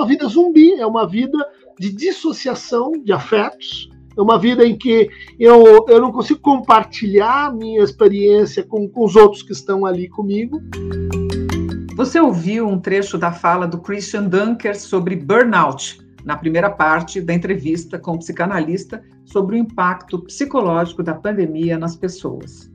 uma vida zumbi, é uma vida de dissociação de afetos, é uma vida em que eu, eu não consigo compartilhar minha experiência com, com os outros que estão ali comigo. Você ouviu um trecho da fala do Christian Dunker sobre burnout, na primeira parte da entrevista com o psicanalista sobre o impacto psicológico da pandemia nas pessoas.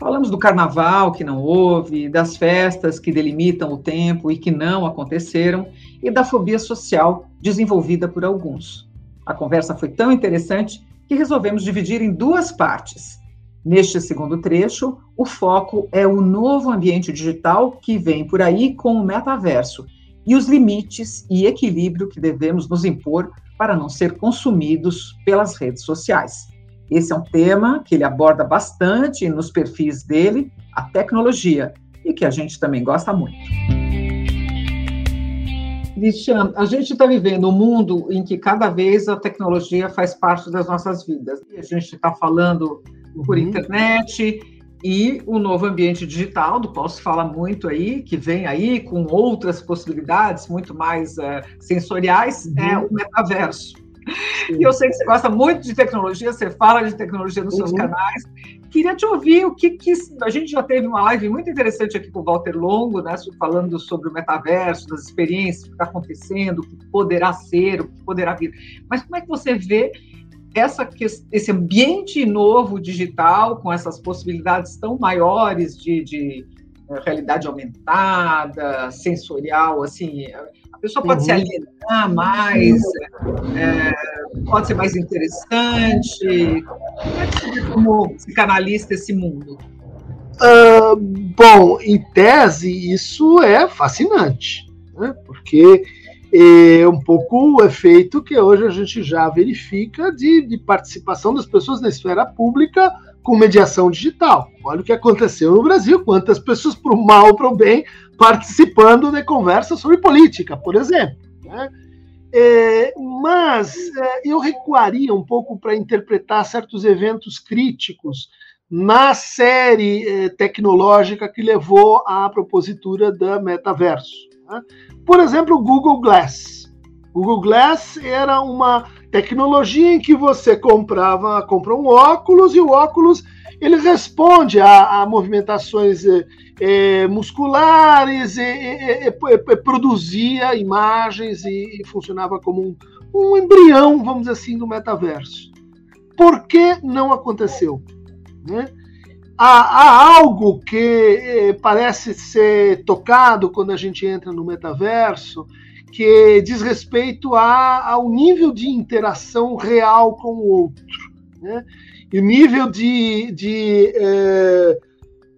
Falamos do carnaval que não houve, das festas que delimitam o tempo e que não aconteceram, e da fobia social desenvolvida por alguns. A conversa foi tão interessante que resolvemos dividir em duas partes. Neste segundo trecho, o foco é o novo ambiente digital que vem por aí com o metaverso e os limites e equilíbrio que devemos nos impor para não ser consumidos pelas redes sociais. Esse é um tema que ele aborda bastante nos perfis dele, a tecnologia, e que a gente também gosta muito. Christian, a gente está vivendo um mundo em que cada vez a tecnologia faz parte das nossas vidas. A gente está falando por uhum. internet e o novo ambiente digital, do qual se fala muito aí, que vem aí com outras possibilidades muito mais uh, sensoriais, uhum. é o metaverso. E eu sei que você gosta muito de tecnologia, você fala de tecnologia nos uhum. seus canais. Queria te ouvir o que, que, A gente já teve uma live muito interessante aqui com o Walter Longo, né, falando sobre o metaverso, das experiências, o que está acontecendo, o que poderá ser, o que poderá vir. Mas como é que você vê essa, esse ambiente novo digital, com essas possibilidades tão maiores de, de eh, realidade aumentada, sensorial, assim, a pessoa pode uhum. se alienar mais, é, pode ser mais interessante. Como é que você vê como psicanalista esse mundo? Uh, bom, em tese, isso é fascinante, né? porque é um pouco o efeito que hoje a gente já verifica de, de participação das pessoas na esfera pública com mediação digital. Olha o que aconteceu no Brasil, quantas pessoas, para o mal ou para o bem, participando de conversas sobre política, por exemplo. Né? É, mas é, eu recuaria um pouco para interpretar certos eventos críticos na série é, tecnológica que levou à propositura da metaverso. Né? Por exemplo, o Google Glass. Google Glass era uma tecnologia em que você comprava, compra um óculos e o óculos ele responde a, a movimentações é, musculares e, e, e, produzia imagens e, funcionava como um, um embrião, vamos dizer assim, do metaverso. Por que não aconteceu? Né? Há, há algo que eh, parece ser tocado quando a gente entra no metaverso, que diz respeito a, ao nível de interação real com o outro. Né? E o nível de. de eh,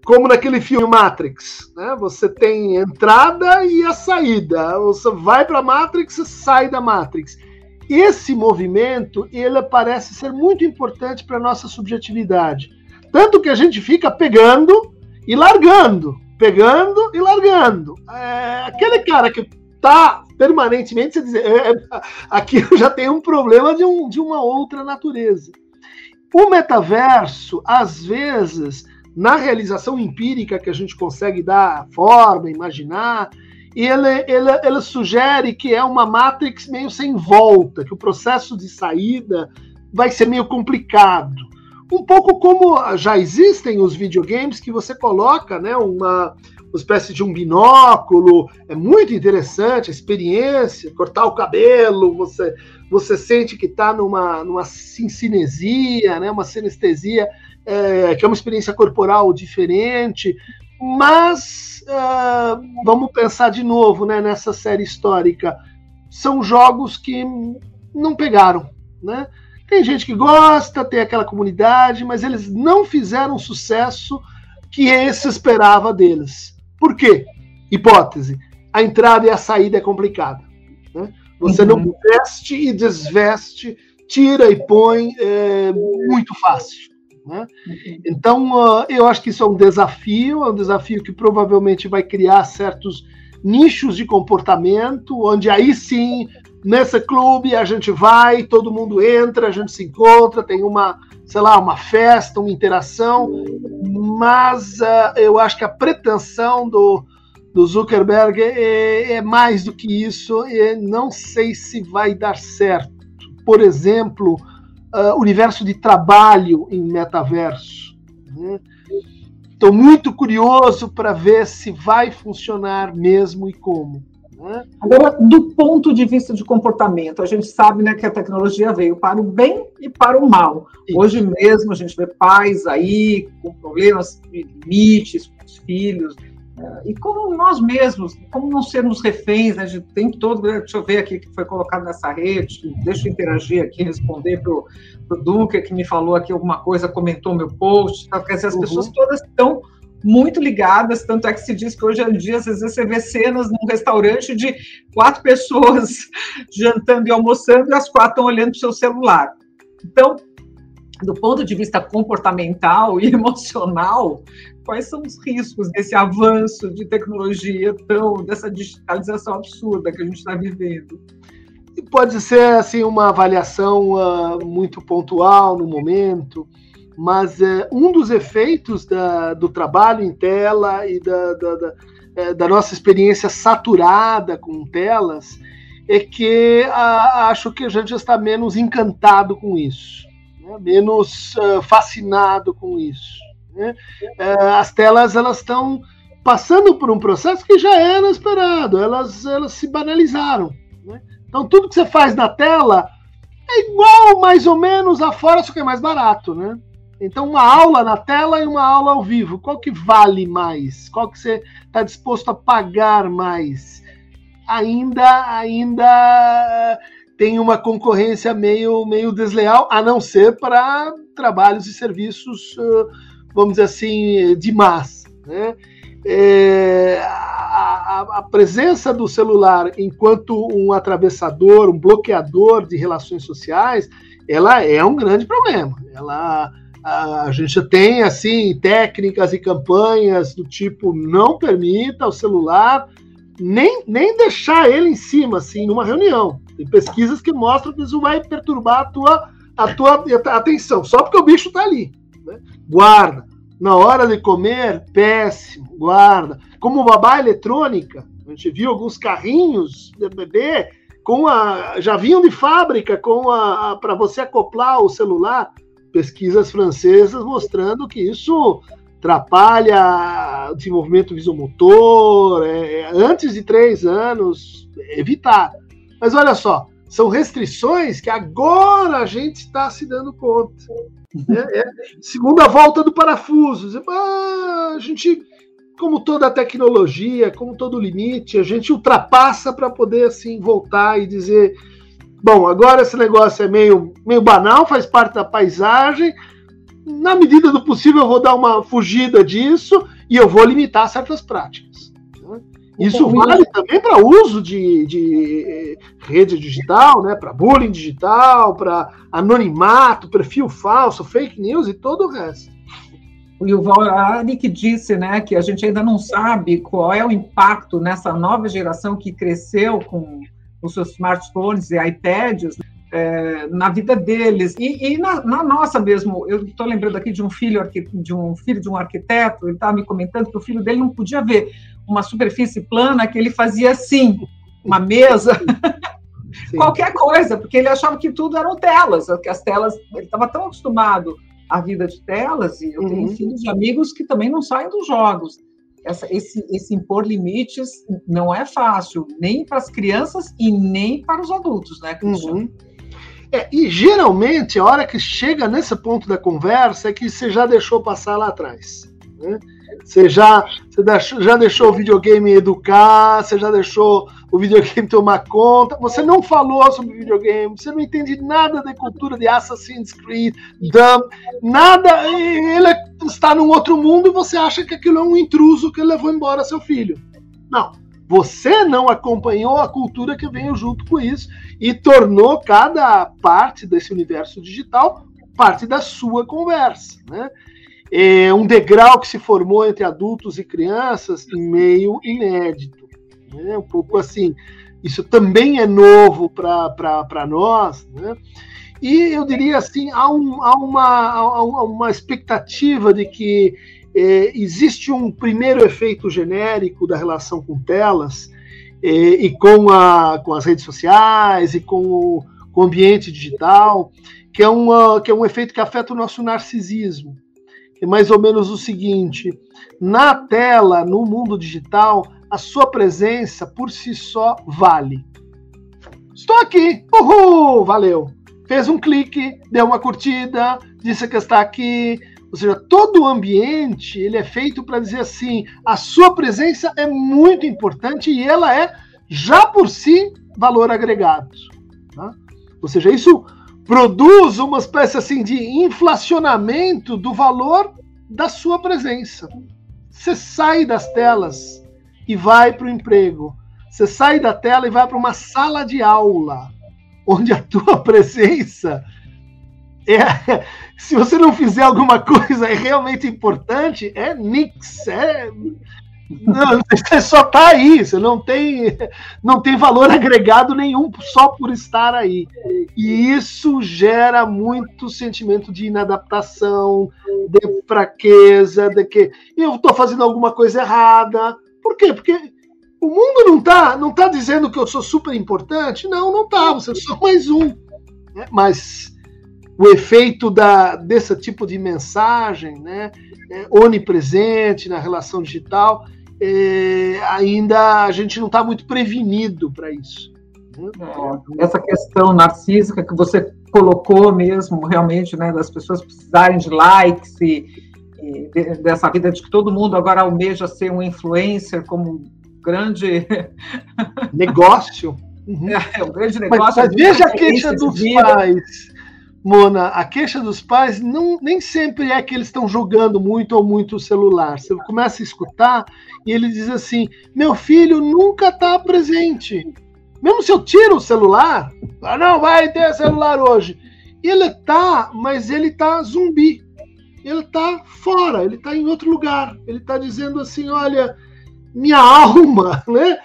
como naquele filme Matrix, né? Você tem entrada e a saída. Você vai para a Matrix e sai da Matrix. Esse movimento ele parece ser muito importante para a nossa subjetividade tanto que a gente fica pegando e largando, pegando e largando. É, aquele cara que tá permanentemente, você diz, é, é, aqui eu já tenho um problema de, um, de uma outra natureza. O metaverso, às vezes, na realização empírica que a gente consegue dar forma, imaginar, ele, ele, ele sugere que é uma matrix meio sem volta, que o processo de saída vai ser meio complicado um pouco como já existem os videogames que você coloca, né, uma, uma espécie de um binóculo, é muito interessante a experiência, cortar o cabelo, você você sente que está numa, numa cinesia, né, uma sinestesia, é, que é uma experiência corporal diferente, mas uh, vamos pensar de novo né, nessa série histórica. São jogos que não pegaram, né? Tem gente que gosta, tem aquela comunidade, mas eles não fizeram o sucesso que esse esperava deles. Por quê? Hipótese: a entrada e a saída é complicada. Né? Você uhum. não veste e desveste, tira e põe é, muito fácil. Né? Uhum. Então, uh, eu acho que isso é um desafio, é um desafio que provavelmente vai criar certos nichos de comportamento, onde aí sim nesse clube a gente vai, todo mundo entra, a gente se encontra, tem uma, sei lá, uma festa, uma interação, mas uh, eu acho que a pretensão do, do Zuckerberg é, é mais do que isso, e não sei se vai dar certo. Por exemplo, uh, universo de trabalho em metaverso. Estou né? muito curioso para ver se vai funcionar mesmo e como. Né? Agora, do ponto de vista de comportamento, a gente sabe né, que a tecnologia veio para o bem e para o mal. Sim. Hoje mesmo a gente vê pais aí com problemas de limites com os filhos, é, e como nós mesmos, como não sermos reféns, né, de tem todo, deixa eu ver aqui que foi colocado nessa rede, deixa eu interagir aqui, responder para o Duque, que me falou aqui alguma coisa, comentou meu post, tá? quer dizer, as uhum. pessoas todas estão muito ligadas, tanto é que se diz que hoje em dia, às vezes, você vê cenas num restaurante de quatro pessoas jantando e almoçando, e as quatro estão olhando para o seu celular. Então, do ponto de vista comportamental e emocional, quais são os riscos desse avanço de tecnologia tão dessa digitalização absurda que a gente está vivendo? Pode ser assim uma avaliação uh, muito pontual no momento, mas uh, um dos efeitos da, do trabalho em tela e da, da, da, uh, da nossa experiência saturada com telas é que uh, acho que a gente está menos encantado com isso, né? menos fascinado com isso. Né? É, as telas elas estão passando por um processo que já era esperado, elas, elas se banalizaram. Né? Então tudo que você faz na tela é igual mais ou menos a fora, só que é mais barato, né? Então uma aula na tela e uma aula ao vivo, qual que vale mais? Qual que você está disposto a pagar mais? Ainda, ainda tem uma concorrência meio, meio desleal, a não ser para trabalhos e serviços uh, vamos dizer assim, de massa. Né? É, a, a, presença do celular enquanto um atravessador, um bloqueador de relações sociais, ela é um grande problema. Ela, a, gente tem assim técnicas e campanhas do tipo não permita o celular nem, nem deixar ele em cima assim numa reunião. Tem pesquisas que mostram que isso vai perturbar a tua, a tua atenção só porque o bicho está ali. Né? Guarda. Na hora de comer, péssimo, guarda. Como babá eletrônica, a gente viu alguns carrinhos de bebê com a já vinham de fábrica com a, a para você acoplar o celular. Pesquisas francesas mostrando que isso atrapalha o desenvolvimento visomotor, é, é antes de três anos, evitar. Mas olha só, são restrições que agora a gente está se dando conta. É, é, segunda volta do parafuso. Ah, a gente, como toda tecnologia, como todo limite, a gente ultrapassa para poder assim voltar e dizer: bom, agora esse negócio é meio, meio banal, faz parte da paisagem. Na medida do possível, eu vou dar uma fugida disso e eu vou limitar certas práticas. Isso vale também para uso de, de, rede digital, né? para bullying digital, para anonimato, perfil falso, fake news e todo o resto. O Yuval Arik disse né, que a gente ainda não sabe qual é o impacto nessa nova geração que cresceu com os seus smartphones e iPads é, na vida deles e, e na, na, nossa mesmo. Eu estou lembrando aqui de um filho de um filho de um arquiteto. Ele estava me comentando que o filho dele não podia ver uma superfície plana que ele fazia assim, uma mesa, qualquer coisa, porque ele achava que tudo eram telas, que as telas, ele estava tão acostumado à vida de telas, e eu tenho uhum. filhos de amigos que também não saem dos jogos. Essa, esse, esse impor limites não é fácil, nem para as crianças e nem para os adultos, né, Uhum. É, e geralmente, a hora que chega nesse ponto da conversa é que você já deixou passar lá atrás. Né? Você já, você já deixou o videogame educar, você já deixou o videogame tomar conta, você não falou sobre videogame, você não entende nada da cultura de Assassin's Creed, Dumb, nada, ele está num outro mundo e você acha que aquilo é um intruso que levou embora seu filho. Não, você não acompanhou a cultura que veio junto com isso e tornou cada parte desse universo digital parte da sua conversa, né? é um degrau que se formou entre adultos e crianças meio inédito. Né? Um pouco assim, isso também é novo para nós. Né? E eu diria assim, há, um, há, uma, há uma expectativa de que é, existe um primeiro efeito genérico da relação com telas é, e com, a, com as redes sociais e com o, com o ambiente digital, que é, uma, que é um efeito que afeta o nosso narcisismo. É mais ou menos o seguinte: na tela, no mundo digital, a sua presença por si só vale. Estou aqui, uhul, valeu. Fez um clique, deu uma curtida, disse que está aqui, ou seja, todo o ambiente ele é feito para dizer assim: a sua presença é muito importante e ela é já por si valor agregado. Tá? Ou seja, isso produz uma espécie assim de inflacionamento do valor da sua presença. Você sai das telas e vai para o emprego. Você sai da tela e vai para uma sala de aula, onde a tua presença é, se você não fizer alguma coisa é realmente importante, é nix, é não, você só está aí, você não tem, não tem valor agregado nenhum só por estar aí. E isso gera muito sentimento de inadaptação, de fraqueza, de que eu estou fazendo alguma coisa errada. Por quê? Porque o mundo não está não tá dizendo que eu sou super importante. Não, não está. Você é só mais um. Né? Mas o efeito da, desse tipo de mensagem, né, é, onipresente na relação digital, é, ainda a gente não está muito prevenido para isso. Né? É, essa questão narcísica que você colocou mesmo, realmente, né, das pessoas precisarem de likes e, dessa vida de que todo mundo agora almeja ser um influencer como grande negócio. Uhum. É, é um grande negócio. Mas, mas veja a queixa dos pais Mona, a queixa dos pais não, nem sempre é que eles estão jogando muito ou muito o celular. Você começa a escutar e ele diz assim: meu filho nunca está presente. Mesmo se eu tiro o celular, ah, não vai ter celular hoje. Ele tá, mas ele tá zumbi. Ele tá fora, ele tá em outro lugar. Ele tá dizendo assim: olha, minha alma, né?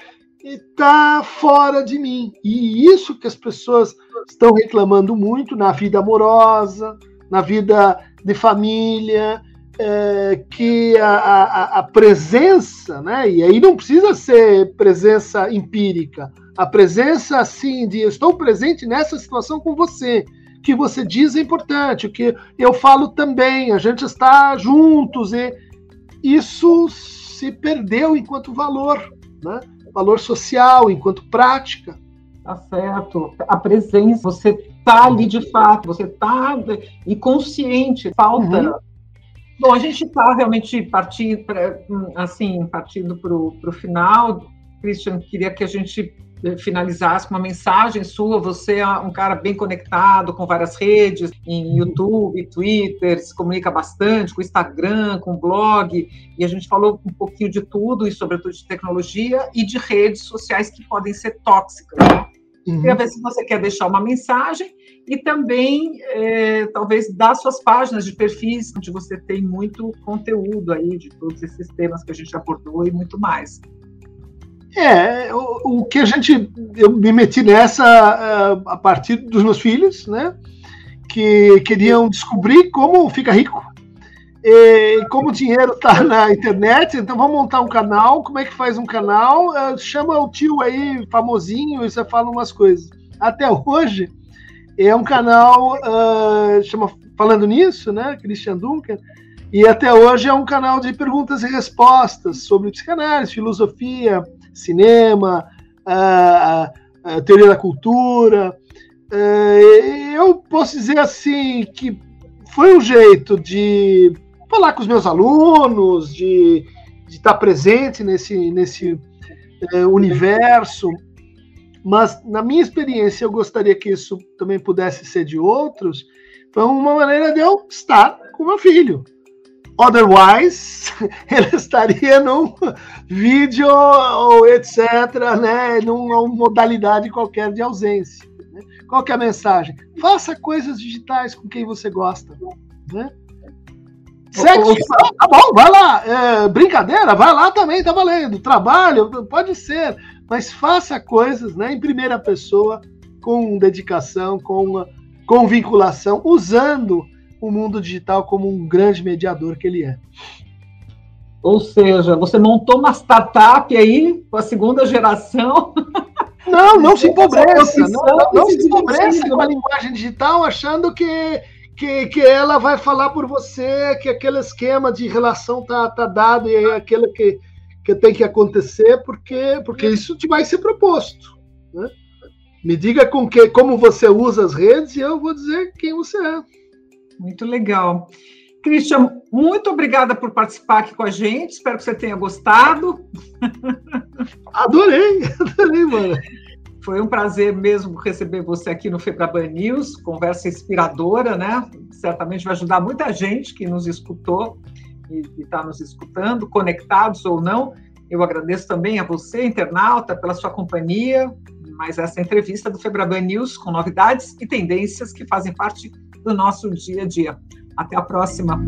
está fora de mim. E isso que as pessoas estão reclamando muito na vida amorosa, na vida de família, é, que a, a, a, presença, né? E aí não precisa ser presença empírica, a presença assim de eu estou presente nessa situação com você, que você diz é importante, o que eu falo também, a gente está juntos e isso se perdeu enquanto valor, né? valor social, enquanto prática. Tá certo. A presença, você tá ali de fato, você tá e consciente, falta. Uhum. Bom, a gente está realmente partindo, assim, partindo para o final. Christian, queria que a gente finalizasse com uma mensagem sua. Você é um cara bem conectado com várias redes, em YouTube, Twitter, se comunica bastante com Instagram, com blog, e a gente falou um pouquinho de tudo, e sobretudo de tecnologia e de redes sociais que podem ser tóxicas. Uhum. Queria ver se você quer deixar uma mensagem e também, é, talvez, dar suas páginas de perfis, onde você tem muito conteúdo aí de todos esses temas que a gente abordou e muito mais. É, o, o, que a gente. Eu me meti nessa uh, a partir dos meus filhos, né? Que queriam descobrir como fica rico. E como o dinheiro está na internet, então vamos montar um canal. Como é que faz um canal? Uh, chama o tio aí, famosinho, e você fala umas coisas. Até hoje, é um canal, uh, chama Falando Nisso, né? Christian Duncan. E até hoje é um canal de perguntas e respostas sobre psicanálise, filosofia, cinema, a, a teoria da cultura. É, eu posso dizer assim que foi um jeito de falar com os meus alunos, de, de estar presente nesse, nesse é, universo, mas na minha experiência eu gostaria que isso também pudesse ser de outros. Foi uma maneira de eu estar com meu filho, Otherwise, ele estaria num vídeo ou etc., né, numa modalidade qualquer de ausência. Né? Qual que é a mensagem? Faça coisas digitais com quem você gosta. Né? Sexo, tá bom, vai lá. É, brincadeira, vai lá também, tá valendo. Trabalho, pode ser, mas faça coisas né, em primeira pessoa, com dedicação, com, com vinculação, usando o mundo digital como um grande mediador que ele é. Ou seja, você montou uma startup aí com a segunda geração. Não, não se empobreça. Não, não, não se empobreça com a linguagem digital achando que, que, que ela vai falar por você, que aquele esquema de relação tá, tá dado e é aquele que, que tem que acontecer, porque, porque isso te vai ser proposto. Né? Me diga com que, como você usa as redes e eu vou dizer quem você é. Muito legal. Christian, muito obrigada por participar aqui com a gente. Espero que você tenha gostado. Adorei, adorei, mano. Foi um prazer mesmo receber você aqui no Febraban News, conversa inspiradora, né? Certamente vai ajudar muita gente que nos escutou e está nos escutando, conectados ou não. Eu agradeço também a você, internauta, pela sua companhia. Mais essa entrevista do Febraban News com novidades e tendências que fazem parte do nosso dia a dia. Até a próxima!